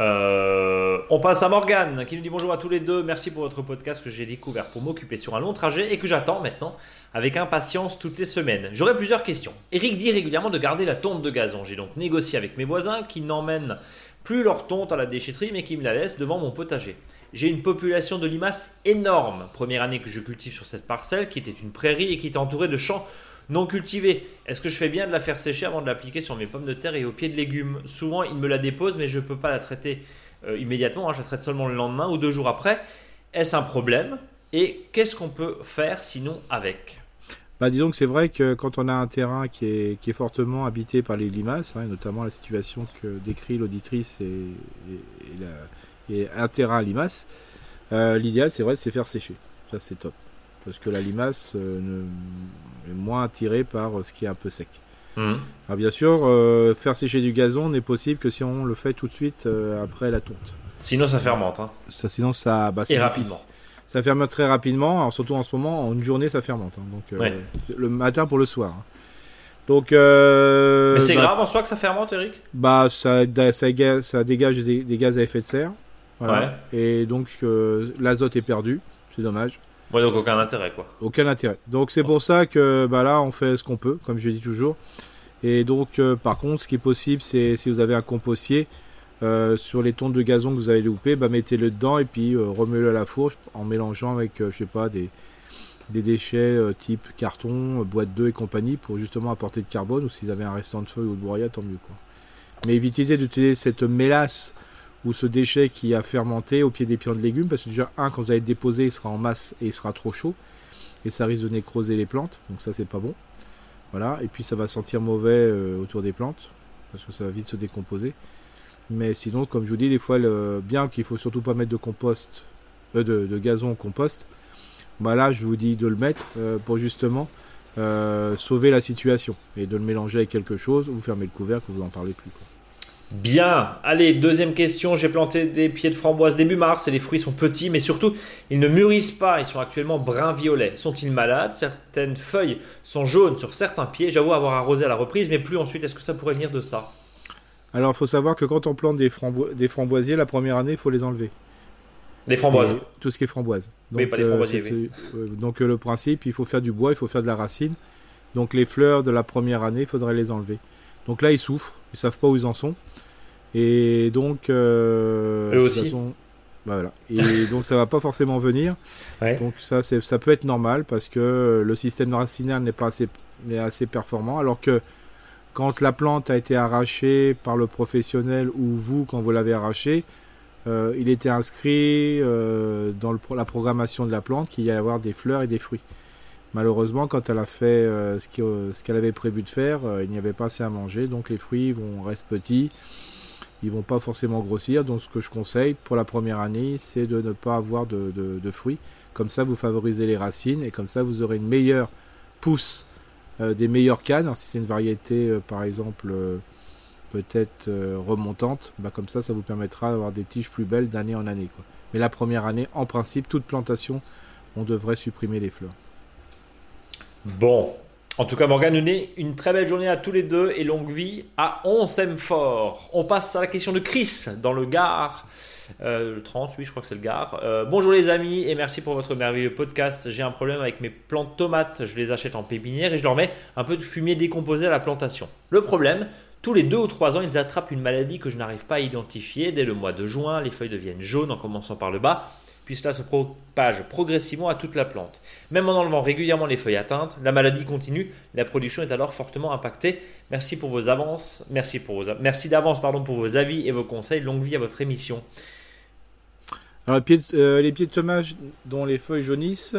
Speaker 1: Euh, on passe à Morgane qui nous dit bonjour à tous les deux. Merci pour votre podcast que j'ai découvert pour m'occuper sur un long trajet et que j'attends maintenant avec impatience toutes les semaines. J'aurais plusieurs questions. Eric dit régulièrement de garder la tonte de gazon. J'ai donc négocié avec mes voisins qui n'emmènent plus leur tonte à la déchetterie mais qui me la laissent devant mon potager. J'ai une population de limaces énorme. Première année que je cultive sur cette parcelle qui était une prairie et qui était entourée de champs non cultivés. Est-ce que je fais bien de la faire sécher avant de l'appliquer sur mes pommes de terre et aux pieds de légumes? Souvent, ils me la déposent, mais je ne peux pas la traiter euh, immédiatement. hein. je la traite seulement le lendemain ou deux jours après. Est-ce un problème? Et qu'est-ce qu'on peut faire sinon avec?
Speaker 2: Bah, disons que c'est vrai que quand on a un terrain qui est, fortement habité par les limaces, hein, notamment la situation que décrit l'auditrice et, et- et la- et un terrain à limaces, euh, l'idéal c'est vrai c'est faire sécher. Ça c'est top. Parce que la limace euh, ne- est moins attirée par euh, ce qui est un peu sec. Alors bien sûr, euh, faire sécher du gazon n'est possible que si on le fait tout de suite euh, après la tonte.
Speaker 1: Sinon, ça fermente. hein.
Speaker 2: Ça, sinon ça, bah,
Speaker 1: Et rapidement.
Speaker 2: Ça fermente très rapidement, alors surtout en ce moment, en une journée ça fermente. hein. donc euh,
Speaker 1: Ouais.
Speaker 2: le matin pour le soir. hein. Donc
Speaker 1: Mais c'est
Speaker 2: bah,
Speaker 1: grave en soi que ça fermente, Eric?
Speaker 2: Bah ça, ça, dégage- ça dégage des, des gaz à effet de serre. Voilà. Et donc l'azote est perdu. C'est dommage.
Speaker 1: Ouais, donc aucun intérêt, quoi.
Speaker 2: Aucun intérêt. Donc c'est pour ça que bah là on fait ce qu'on peut, comme je dis toujours. Et donc euh, par contre, ce qui est possible, c'est si vous avez un compostier, sur les tontes de gazon que vous avez loupé, bah, mettez-le dedans et puis remettez-le à la fourche en mélangeant avec, je sais pas, des, des déchets type carton, boîte d'œufs et compagnie pour justement apporter de carbone ou s'ils avaient un restant de feuilles ou de broyat, tant mieux. Quoi. Mais évitez d'utiliser cette mélasse ce déchet qui a fermenté au pied des pieds de légumes parce que déjà, un, quand vous allez le déposer, il sera en masse et il sera trop chaud et ça risque de nécroser les plantes, donc ça, c'est pas bon. Voilà, et puis ça va sentir mauvais euh, autour des plantes parce que ça va vite se décomposer. Mais sinon, comme je vous dis, des fois, le, bien qu'il faut surtout pas mettre de compost, euh, de, gazon au compost, bah là, je vous dis de le mettre euh, pour justement sauver la situation et de le mélanger avec quelque chose. Vous fermez le couvercle, vous en parlez plus.
Speaker 1: Bien. Allez, deuxième question. J'ai planté des pieds de framboise début mars et les fruits sont petits, mais surtout, ils ne mûrissent pas. Ils sont actuellement brun-violet. Sont-ils malades? Certaines feuilles sont jaunes sur certains pieds. J'avoue avoir arrosé à la reprise, mais plus ensuite. Est-ce que ça pourrait venir de ça?
Speaker 2: Alors, il faut savoir que quand on plante des, des framboisiers, la première année, il faut les enlever.
Speaker 1: Les framboises
Speaker 2: Tout ce qui est framboise.
Speaker 1: Donc, oui, pas les euh, framboisiers.
Speaker 2: Euh, donc, euh, le principe, il faut faire du bois, il faut faire de la racine. Donc, les fleurs de la première année, il faudrait les enlever. Donc là, ils souffrent. Ils savent pas où ils en sont. Et donc,
Speaker 1: euh, Eux aussi. Façon,
Speaker 2: bah voilà. Et donc ça va pas forcément venir. Donc ça, ça peut être normal parce que le système racinaire n'est pas assez, assez performant. Alors que quand la plante a été arrachée par le professionnel ou vous quand vous l'avez arrachée, euh, il était inscrit euh, dans le, la programmation de la plante qu'il y allait avoir des fleurs et des fruits. Malheureusement, quand elle a fait euh, ce qu'elle avait prévu de faire, il n'y avait pas assez à manger, donc les fruits vont rester petits ils vont pas forcément grossir. Donc ce que je conseille pour la première année, c'est de ne pas avoir de, fruits. Comme ça, vous favorisez les racines et comme ça, vous aurez une meilleure pousse euh, des meilleures cannes. si c'est une variété, euh, par exemple, euh, peut-être remontante, bah, comme ça, ça vous permettra d'avoir des tiges plus belles d'année en année. Mais la première année, en principe, toute plantation, on devrait supprimer les fleurs.
Speaker 1: Bon, en tout cas, Morgan, nous une très belle journée à tous les deux et longue vie à On s'aime fort. On passe à la question de Chris dans le Gard. Euh, le 30, oui, je crois que c'est le Gard. Euh, bonjour les amis et merci pour votre merveilleux podcast. J'ai un problème avec mes plantes tomates. Je les achète en pépinière et je leur mets un peu de fumier décomposé à la plantation. Le problème, tous les deux ou trois ans, ils attrapent une maladie que je n'arrive pas à identifier. Dès le mois de juin, les feuilles deviennent jaunes en commençant par le bas puis cela se propage progressivement à toute la plante. Même en enlevant régulièrement les feuilles atteintes, la maladie continue, la production est alors fortement impactée. Merci pour vos avances, merci, pour vos, d'avance pour vos avis et vos conseils. Longue vie à votre émission.
Speaker 2: Alors, les, pieds, euh, de tomates dont les feuilles jaunissent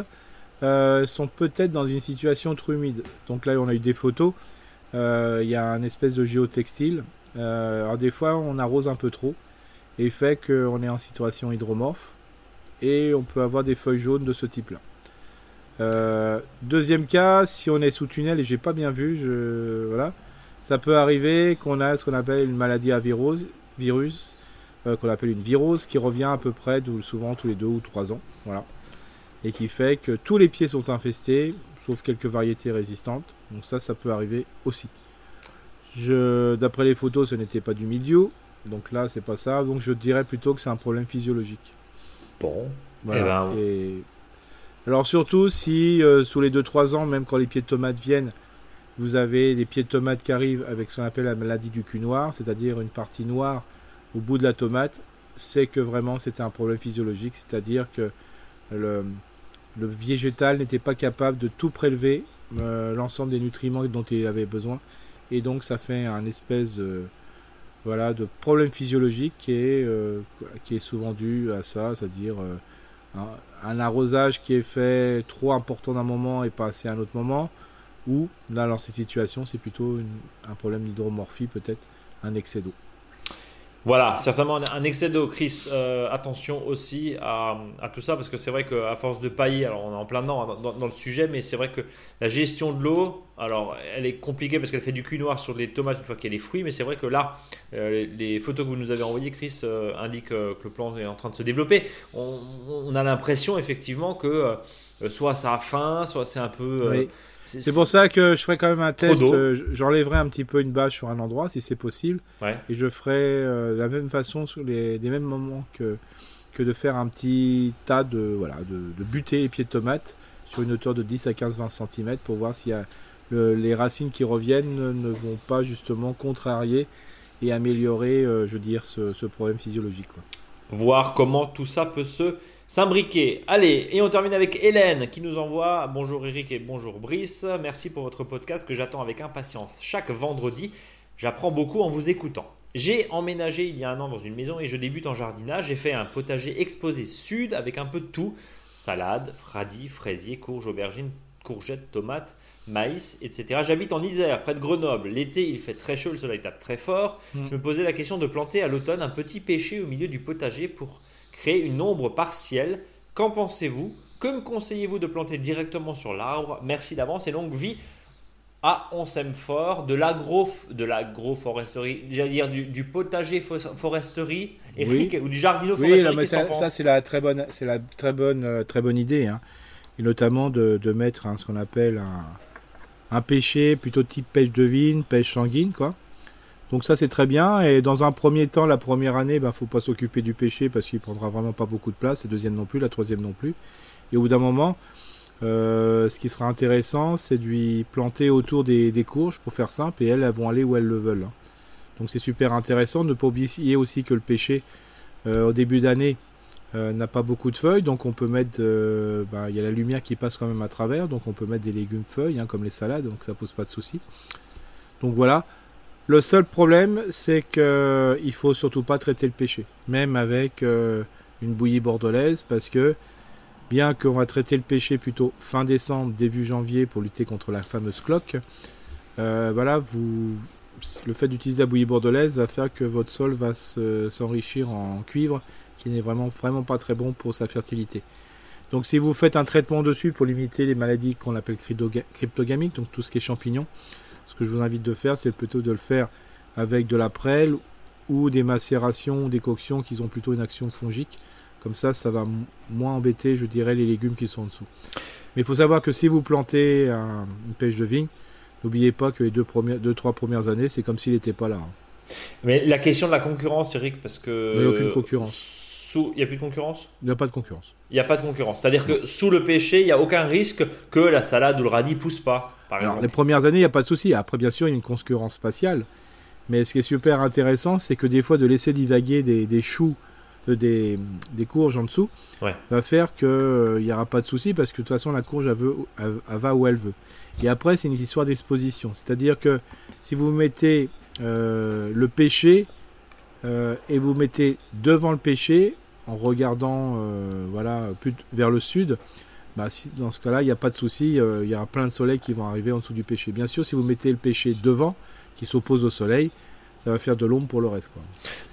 Speaker 2: euh, sont peut-être dans une situation trop humide. Donc là, on a eu des photos. Euh, il y a un espèce de géotextile. alors des fois, on arrose un peu trop et fait qu'on est en situation hydromorphe et on peut avoir des feuilles jaunes de ce type-là. Euh, deuxième cas, si on est sous tunnel et j'ai pas bien vu, je, voilà, ça peut arriver qu'on a ce qu'on appelle une maladie à virus, virus euh, qu'on appelle une virose, qui revient à peu près souvent tous les deux ou trois ans, voilà, et qui fait que tous les pieds sont infestés, sauf quelques variétés résistantes. Donc ça, ça peut arriver aussi. D'après les photos, ce n'était pas du milieu, donc là, c'est pas ça. Donc je dirais plutôt que c'est un problème physiologique.
Speaker 1: Bon.
Speaker 2: Voilà. Eh ben, alors surtout si euh, sous les 2-3 ans, même quand les pieds de tomates viennent, vous avez des pieds de tomates qui arrivent avec ce qu'on appelle la maladie du cul noir, c'est-à-dire une partie noire au bout de la tomate, c'est que vraiment c'était un problème physiologique, c'est-à-dire que le, végétal n'était pas capable de tout prélever, euh, l'ensemble des nutriments dont il avait besoin, et donc ça fait un espèce de voilà, de problèmes physiologiques qui est, euh, qui est souvent dû à ça, c'est-à-dire euh, un, arrosage qui est fait trop important d'un moment et pas assez à un autre moment, ou là dans ces situations c'est plutôt un problème d'hydromorphie peut-être, un excès d'eau.
Speaker 1: Voilà, certainement un excès d'eau, Chris. Euh, attention aussi à, tout ça, parce que c'est vrai qu'à force de pailler, alors on est en plein dedans hein, dans, le sujet, mais c'est vrai que la gestion de l'eau, alors elle est compliquée parce qu'elle fait du cul noir sur les tomates une fois qu'il y a les fruits, mais c'est vrai que là, euh, les, photos que vous nous avez envoyées, Chris, euh, indiquent que le plant est en train de se développer. On, a l'impression effectivement que soit ça a faim, soit c'est un peu.
Speaker 2: C'est pour ça que je ferai quand même un test. Euh, j'enlèverai un petit peu une bâche sur un endroit si c'est possible. Et je ferai euh, la même façon sur les, mêmes moments que, que de faire un petit tas de, voilà, de, buter les pieds de tomates sur une hauteur de 10 à 15-20 cm pour voir si les racines qui reviennent ne, vont pas justement contrarier et améliorer, je veux dire, ce, problème physiologique.
Speaker 1: Voir comment tout ça peut se s'imbriquer. Allez, et on termine avec Hélène qui nous envoie Bonjour Eric et bonjour Brice. Merci pour votre podcast que j'attends avec impatience. Chaque vendredi, j'apprends beaucoup en vous écoutant. J'ai emménagé il y a un an dans une maison et je débute en jardinage. J'ai fait un potager exposé sud avec un peu de tout salade, radis, fraisiers, courges, aubergines, courgettes, tomates, maïs, etc. J'habite en Isère, près de Grenoble. L'été, il fait très chaud, le soleil tape très fort. Mm. Je me posais la question de planter à l'automne un petit pêcher au milieu du potager pour créer une ombre partielle. Qu'en pensez-vous? Que me conseillez-vous de planter directement sur l'arbre? Merci d'avance et longue vie. Ah, on s'aime fort, de l'agro, de l'agroforesterie, j'allais dire du, potager foresterie, Eric, ou du jardino foresterie.
Speaker 2: Oui, ça, ça c'est la très bonne, c'est la très bonne, euh, très bonne idée, hein. et notamment de, mettre ce qu'on appelle un, un, pêcher plutôt type pêche de vigne, pêche sanguine, quoi. Donc ça c'est très bien. Et dans un premier temps, la première année, il ben, faut pas s'occuper du pêcher parce qu'il prendra vraiment pas beaucoup de place. La deuxième non plus, la troisième non plus. Et au bout d'un moment, euh, ce qui sera intéressant, c'est de lui planter autour des, courges, pour faire simple, et elles, vont aller où elles le veulent. Hein. Donc c'est super intéressant. Ne pas oublier aussi que le pêcher, euh, au début d'année, euh, n'a pas beaucoup de feuilles, donc on peut mettre, bah, il y a la lumière qui passe quand même à travers, donc on peut mettre des légumes feuilles, hein, comme les salades, donc ça pose pas de souci. Donc voilà. Le seul problème, c'est qu'il faut surtout pas traiter le pêcher, même avec une bouillie bordelaise, parce que Bien qu'on va traiter le pêcher plutôt fin décembre, début janvier pour lutter contre la fameuse cloque, euh, voilà, le fait d'utiliser la bouillie bordelaise va faire que votre sol va s'enrichir en cuivre, qui n'est vraiment, vraiment pas très bon pour sa fertilité. Donc si vous faites un traitement dessus pour limiter les maladies qu'on appelle cryptogamiques, donc tout ce qui est champignons, ce que je vous invite de faire, c'est plutôt de le faire avec de la prêle ou des macérations, des coctions qui ont plutôt une action fongique. Comme ça, ça va moins embêter, je dirais, les légumes qui sont en dessous. Mais il faut savoir que si vous plantez une pêche de vigne, n'oubliez pas que les deux, premières, deux trois premières années, c'est comme s'il n'était pas là. Hein.
Speaker 1: Mais la question de la concurrence, Eric, parce que.
Speaker 2: Il n'y a aucune concurrence.
Speaker 1: Sous... Il n'y a plus de concurrence?
Speaker 2: Il n'y a pas de concurrence.
Speaker 1: Il n'y a pas de concurrence. C'est-à-dire que sous le pêcher, il n'y a aucun risque que la salade ou le radis ne pousse pas. Par
Speaker 2: Alors, les premières années, il n'y a pas de souci. Après, bien sûr, il y a une concurrence spatiale. Mais ce qui est super intéressant, c'est que des fois, de laisser divaguer des, des choux des, courges en dessous, va faire qu'il euh, n'y aura pas de souci parce que de toute façon la courge elle, va où elle veut. Et après c'est une histoire d'exposition, c'est-à-dire que si vous mettez euh, le pêcher euh, et vous mettez devant le pêcher en regardant voilà plus vers le sud, bah, dans ce cas-là il n'y a pas de souci, il y aura plein de soleil qui vont arriver en dessous du pêcher. Bien sûr si vous mettez le pêcher devant qui s'oppose au soleil, ça va faire de l'ombre pour le reste. Quoi.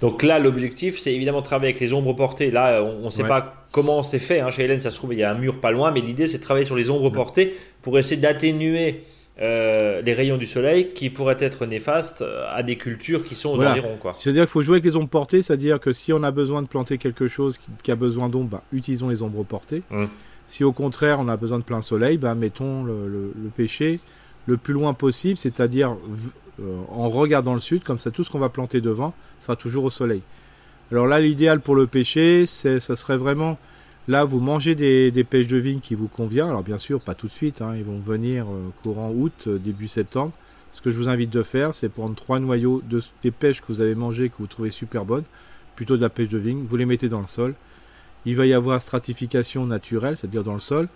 Speaker 1: Donc là, l'objectif, c'est évidemment de travailler avec les ombres portées. Là, on ne sait pas comment c'est fait. Hein. Chez Hélène, ça se trouve, il y a un mur pas loin, mais l'idée, c'est de travailler sur les ombres portées pour essayer d'atténuer euh, les rayons du soleil qui pourraient être néfastes à des cultures qui sont aux environs.
Speaker 2: C'est-à-dire qu'il faut jouer avec les ombres portées, c'est-à-dire que si on a besoin de planter quelque chose qui, a besoin d'ombre, bah, utilisons les ombres portées. Hum. Si au contraire on a besoin de plein soleil, bah, mettons le, péché le plus loin possible, c'est-à-dire euh, en regardant le sud, comme ça tout ce qu'on va planter devant sera toujours au soleil. Alors là, l'idéal pour le pêcher, ça serait vraiment, là, vous mangez des, pêches de vigne qui vous convient. Alors bien sûr, pas tout de suite, hein, ils vont venir euh, courant août, euh, début septembre. Ce que je vous invite de faire, c'est prendre trois noyaux de, des pêches que vous avez mangées, que vous trouvez super bonnes, plutôt de la pêche de vigne, vous les mettez dans le sol. Il va y avoir stratification naturelle, c'est-à-dire dans le sol.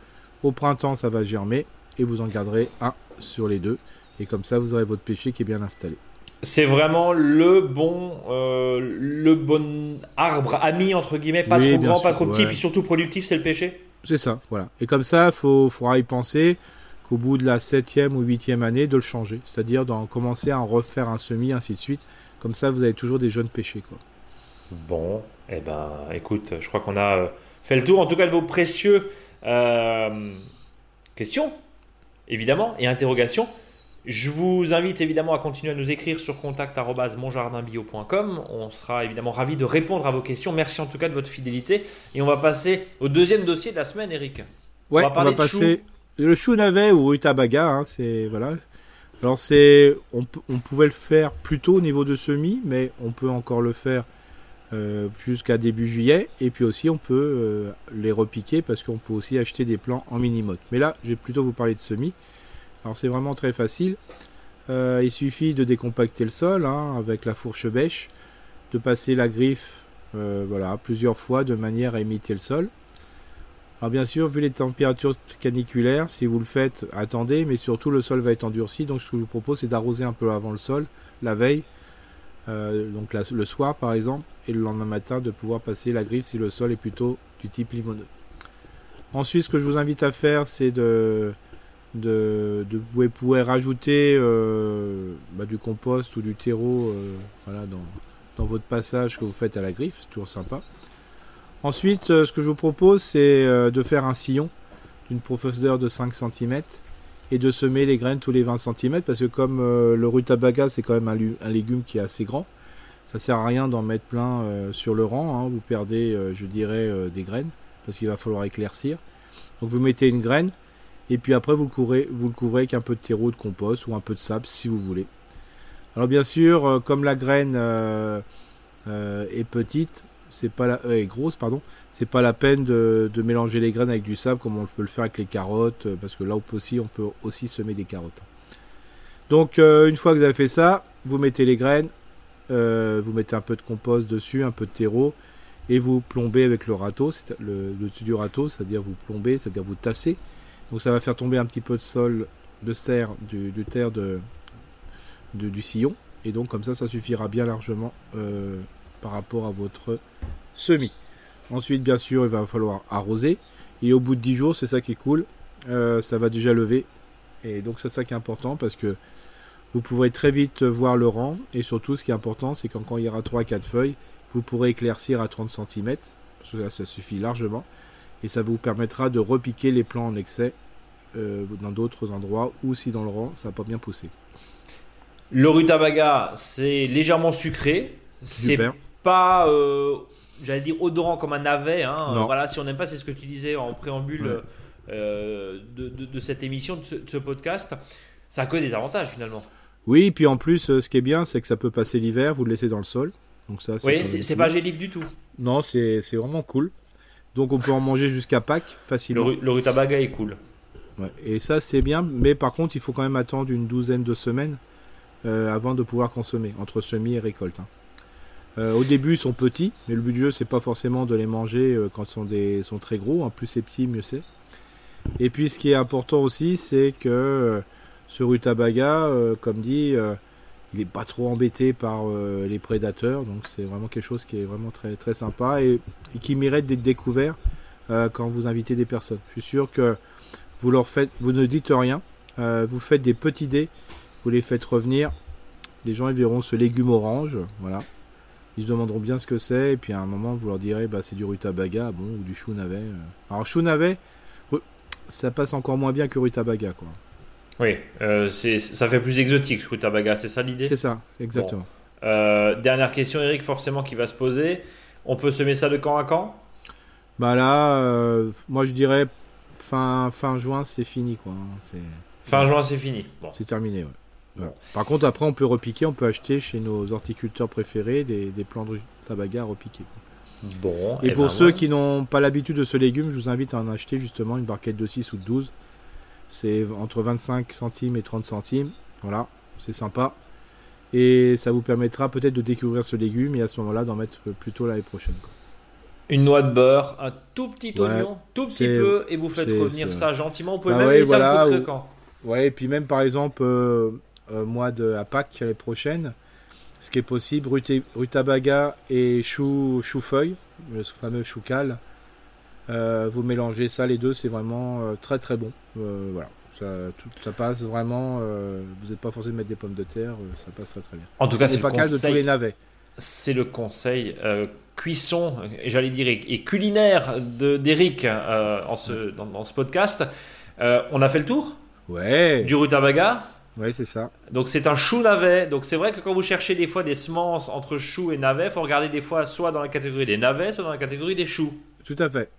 Speaker 2: Au printemps, ça va germer et vous en garderez un sur les deux. Et comme ça, vous aurez votre pêcher qui est bien installé.
Speaker 1: C'est vraiment le bon, euh, le bon arbre ami entre guillemets, pas trop grand, pas trop petit, puis surtout productif, c'est le pêcher.
Speaker 2: C'est ça, voilà. Et comme ça, il faut, faudra y penser qu'au bout de la septième ou huitième année, de le changer, c'est-à-dire d'en commencer à en refaire un semis, ainsi de suite. Comme ça, vous avez toujours des jeunes pêchers, quoi.
Speaker 1: Bon, eh ben, écoute, je crois qu'on a euh, fait le tour. En tout cas, de vos précieux euh, questions, évidemment, et interrogations. Je vous invite évidemment à continuer à nous écrire sur contact.monjardinbio.com. On sera évidemment ravis de répondre à vos questions. Merci en tout cas de votre fidélité. Et on va passer au deuxième dossier de la semaine, Eric.
Speaker 2: Ouais, on va, on passer le chou navet ou rutabaga. Hein, c'est voilà. Alors c'est, on, pouvait le faire plus tôt au niveau de semis, mais on peut encore le faire euh, jusqu'à début juillet. Et puis aussi, on peut euh, les repiquer parce qu'on peut aussi acheter des plants en mini-motte. Mais là, je vais plutôt vous parler de semis. Alors c'est vraiment très facile. euh, il suffit de décompacter le sol hein, avec la fourche bêche, de passer la griffe voilà, plusieurs fois de manière à imiter le sol. Alors bien sûr, vu les températures caniculaires, si vous le faites, attendez, mais surtout le sol va être endurci. Donc ce que je vous propose, c'est d'arroser un peu avant le sol, la veille, euh, donc le soir par exemple, et le lendemain matin de pouvoir passer la griffe si le sol est plutôt du type limoneux. Ensuite, ce que je vous invite à faire, c'est de, de, rajouter euh, bah, du compost ou du terreau euh, dans, votre passage que vous faites à la griffe, c'est toujours sympa. Ensuite, ce que je vous propose, c'est de faire un sillon d'une profondeur de 5 cm et de semer les graines tous les 20 cm parce que comme le rutabaga c'est quand même un, légume qui est assez grand, ça sert à rien d'en mettre plein sur le rang, hein. vous perdez je dirais des graines parce qu'il va falloir éclaircir. Donc vous mettez une graine et puis après vous le couvrez, vous le couvrez avec un peu de terreau de compost ou un peu de sable si vous voulez. Alors bien sûr, euh, comme la graine euh, euh, est petite, c'est pas la, grosse pardon, c'est pas la peine de, mélanger les graines avec du sable comme on peut le faire avec les carottes, parce que là aussi on peut aussi semer des carottes. Donc une fois que vous avez fait ça, vous mettez les graines, vous mettez un peu de compost dessus, un peu de terreau, et vous plombez avec le râteau, le, dessus du râteau, c'est-à-dire vous plombez, c'est-à-dire vous tassez. Donc ça va faire tomber un petit peu de sol, de terre, du, terre de, du sillon. Et donc comme ça, ça suffira bien largement euh, par rapport à votre semis. Ensuite, bien sûr, il va falloir arroser. Et au bout de 10 jours, c'est ça qui est cool, euh, ça va déjà lever. Et donc c'est ça qui est important parce que vous pourrez très vite voir le rang. Et surtout, ce qui est important, c'est quand, quand il y aura 3-4 feuilles, vous pourrez éclaircir à 30 cm, ça, ça suffit largement, et ça vous permettra de repiquer les plants en excès euh, dans d'autres endroits, ou si dans le rang, ça n'a pas bien poussé.
Speaker 1: Le rutabaga, c'est légèrement sucré, c'est pas, euh, j'allais dire, odorant comme un navet. Hein. Voilà, si on n'aime pas, c'est ce que tu disais en préambule euh, de, cette émission, de ce, podcast. Ça a que des avantages finalement.
Speaker 2: Oui, puis en plus, ce qui est bien, c'est que ça peut passer l'hiver, vous le laissez dans le sol.
Speaker 1: Donc ça, oui, c'est pas gélif du tout.
Speaker 2: Non, c'est vraiment cool. Donc on peut en manger jusqu'à Pâques facilement.
Speaker 1: Le, rutabaga est cool.
Speaker 2: Et ça c'est bien, mais par contre il faut quand même attendre une douzaine de semaines euh, avant de pouvoir consommer, entre semis et récolte. Hein. Euh, au début ils sont petits, mais le but du jeu c'est pas forcément de les manger euh, quand ils sont, des, sont très gros, plus c'est petit mieux c'est. Et puis ce qui est important aussi c'est que ce rutabaga, comme dit, il n'est pas trop embêté par euh, les prédateurs, donc c'est vraiment quelque chose qui est vraiment très, très sympa et, qui mérite d'être découvert euh, quand vous invitez des personnes. Je suis sûr que vous leur faites, vous ne dites rien, euh, vous faites des petits dés, vous les faites revenir, les gens verront ce légume orange, voilà. Ils se demanderont bien ce que c'est, et puis à un moment vous leur direz bah c'est du rutabaga, bon, ou du chou navet. Alors chou navet, ça passe encore moins bien que rutabaga quoi.
Speaker 1: Oui, euh, ça fait plus exotique, rutabaga, c'est ça l'idée?
Speaker 2: C'est ça, exactement.
Speaker 1: Euh, dernière question, Eric, forcément, qui va se poser. On peut semer ça de quand à quand
Speaker 2: Bah là, euh, moi je dirais fin, fin juin, c'est fini. quoi. Hein,
Speaker 1: fin juin, c'est fini.
Speaker 2: Bon. C'est terminé, ouais. Par contre, après, on peut repiquer, on peut acheter chez nos horticulteurs préférés des, des plants de rutabaga repiqués. Bon, et, eh pour ben ceux qui n'ont pas l'habitude de ce légume, je vous invite à en acheter justement une barquette de 6 ou de 12 c'est entre 25 centimes et 30 centimes. Voilà, c'est sympa. Et ça vous permettra peut-être de découvrir ce légume et à ce moment-là d'en mettre plutôt l'année prochaine.
Speaker 1: Une noix de beurre, un tout petit oignon, tout petit peu, et vous faites revenir ça gentiment. Vous pouvez bah même laisser voilà, coup
Speaker 2: Ouais, et puis même par exemple, euh, mois de, à Pâques l'année prochaine, ce qui est possible, rutabaga et chou, chou feuille, le fameux chou cal, euh, vous mélangez ça les deux, c'est vraiment euh, très très bon. Euh, voilà. Ça, tout, ça, passe vraiment. vous n'êtes pas forcé de mettre des pommes de terre, ça passe très très bien.
Speaker 1: En tout cas, c'est pas cas de tous les navets. C'est le conseil cuisson, et j'allais dire, et culinaire d'Eric en ce, dans, ce podcast. on a fait le tour
Speaker 2: Ouais.
Speaker 1: Du rutabaga
Speaker 2: Ouais, c'est ça.
Speaker 1: Donc c'est un chou navet. Donc c'est vrai que quand vous cherchez des fois des semences entre chou et navet, il faut regarder des fois soit dans la catégorie des navets, soit dans la catégorie des choux.
Speaker 2: Tout à fait.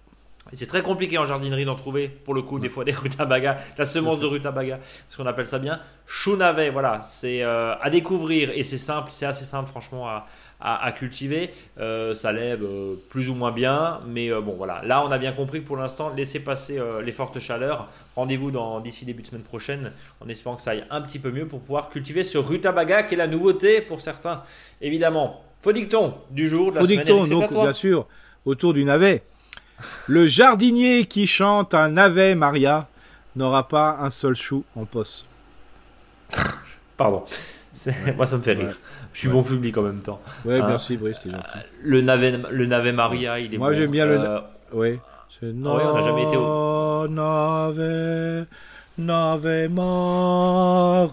Speaker 1: C'est très compliqué en jardinerie d'en trouver, pour le coup, des fois des rutabagas, la semence de rutabaga, ce qu'on appelle ça bien. Chou navet, voilà, c'est euh, à découvrir et c'est simple, c'est assez simple franchement à, à, à cultiver. Euh, ça lève euh, plus ou moins bien, mais bon voilà. Là, on a bien compris que pour l'instant, laissez passer les fortes chaleurs. Rendez-vous dans- d'ici début de semaine prochaine, en espérant que ça aille un petit peu mieux pour pouvoir cultiver ce rutabaga qui est la nouveauté pour certains, évidemment. Faux dicton du jour, de la
Speaker 2: Faux
Speaker 1: semaine.
Speaker 2: dicton, donc bien sûr, autour du navet. Le jardinier qui chante un navet Maria n'aura pas un seul chou en poste.
Speaker 1: Pardon. C'est- Moi, ça me fait rire.
Speaker 2: Ouais.
Speaker 1: Je suis bon public en même temps.
Speaker 2: Ouais,
Speaker 1: Ah.
Speaker 2: merci Brice, c'est gentil.
Speaker 1: Le navet, le navet Maria, il est
Speaker 2: Moi,
Speaker 1: bon.
Speaker 2: j'aime bien le-
Speaker 1: Euh,
Speaker 2: Oui. C'est
Speaker 1: Ah ouais, on n'a jamais été
Speaker 2: au... Navet, navet Maria.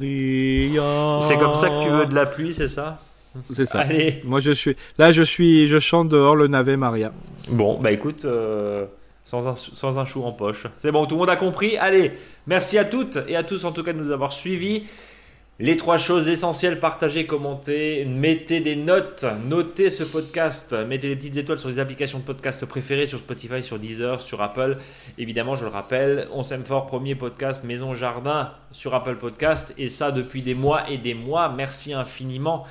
Speaker 1: C'est comme ça que tu veux de la pluie, c'est ça?
Speaker 2: C'est ça.
Speaker 1: Allez.
Speaker 2: Moi, je suis là, je suis, je chante dehors le navet Maria.
Speaker 1: Bon, bah écoute, euh, sans, un, sans un chou en poche. C'est bon, tout le monde a compris. Allez, merci à toutes et à tous en tout cas de nous avoir suivis. Les trois choses essentielles, partagez, commentez, mettez des notes, notez ce podcast, mettez des petites étoiles sur les applications de podcast préférées, sur Spotify, sur Deezer, sur Apple. Évidemment, je le rappelle, on s'aime fort, premier podcast Maison Jardin sur Apple Podcast, et ça depuis des mois et des mois. Merci infiniment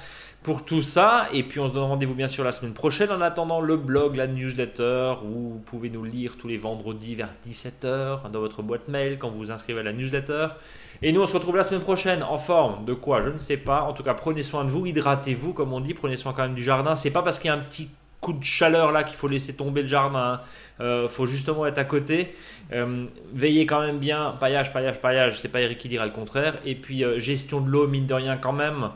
Speaker 1: pour tout ça. Et puis on se donne rendez-vous bien sûr la semaine prochaine. En attendant, le blog, la newsletter, où vous pouvez nous lire tous les vendredis vers 17h dans votre boîte mail quand vous vous inscrivez à la newsletter. Et nous, on se retrouve la semaine prochaine en forme de quoi Je ne sais pas. En tout cas, prenez soin de vous, hydratez-vous, comme on dit, prenez soin quand même du jardin. C'est pas parce qu'il y a un petit coup de chaleur là qu'il faut laisser tomber le jardin. Il Euh, faut justement être à côté. Euh, veillez quand même bien. Paillage, paillage, paillage. C'est pas Eric qui dira le contraire. Et puis euh, gestion de l'eau, mine de rien quand même.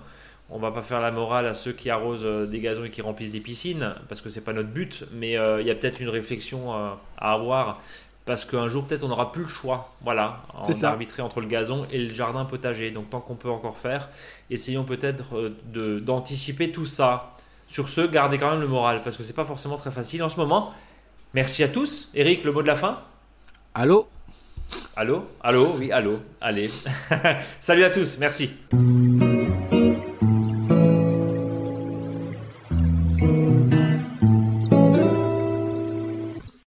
Speaker 1: On va pas faire la morale à ceux qui arrosent euh, des gazons et qui remplissent des piscines parce que c'est pas notre but. Mais euh, il y a peut-être une réflexion euh, à avoir parce qu'un jour peut-être on n'aura plus le choix. Voilà, en arbitrer entre le gazon et le jardin potager. Donc tant qu'on peut encore faire, essayons peut-être euh, d'anticiper tout ça. Sur ce, gardez quand même le moral parce que c'est pas forcément très facile en ce moment. Merci à tous. Eric, le mot de la fin?
Speaker 2: Allô?
Speaker 1: Allô? Allô? Oui, allô. Allez. Salut à tous. Merci.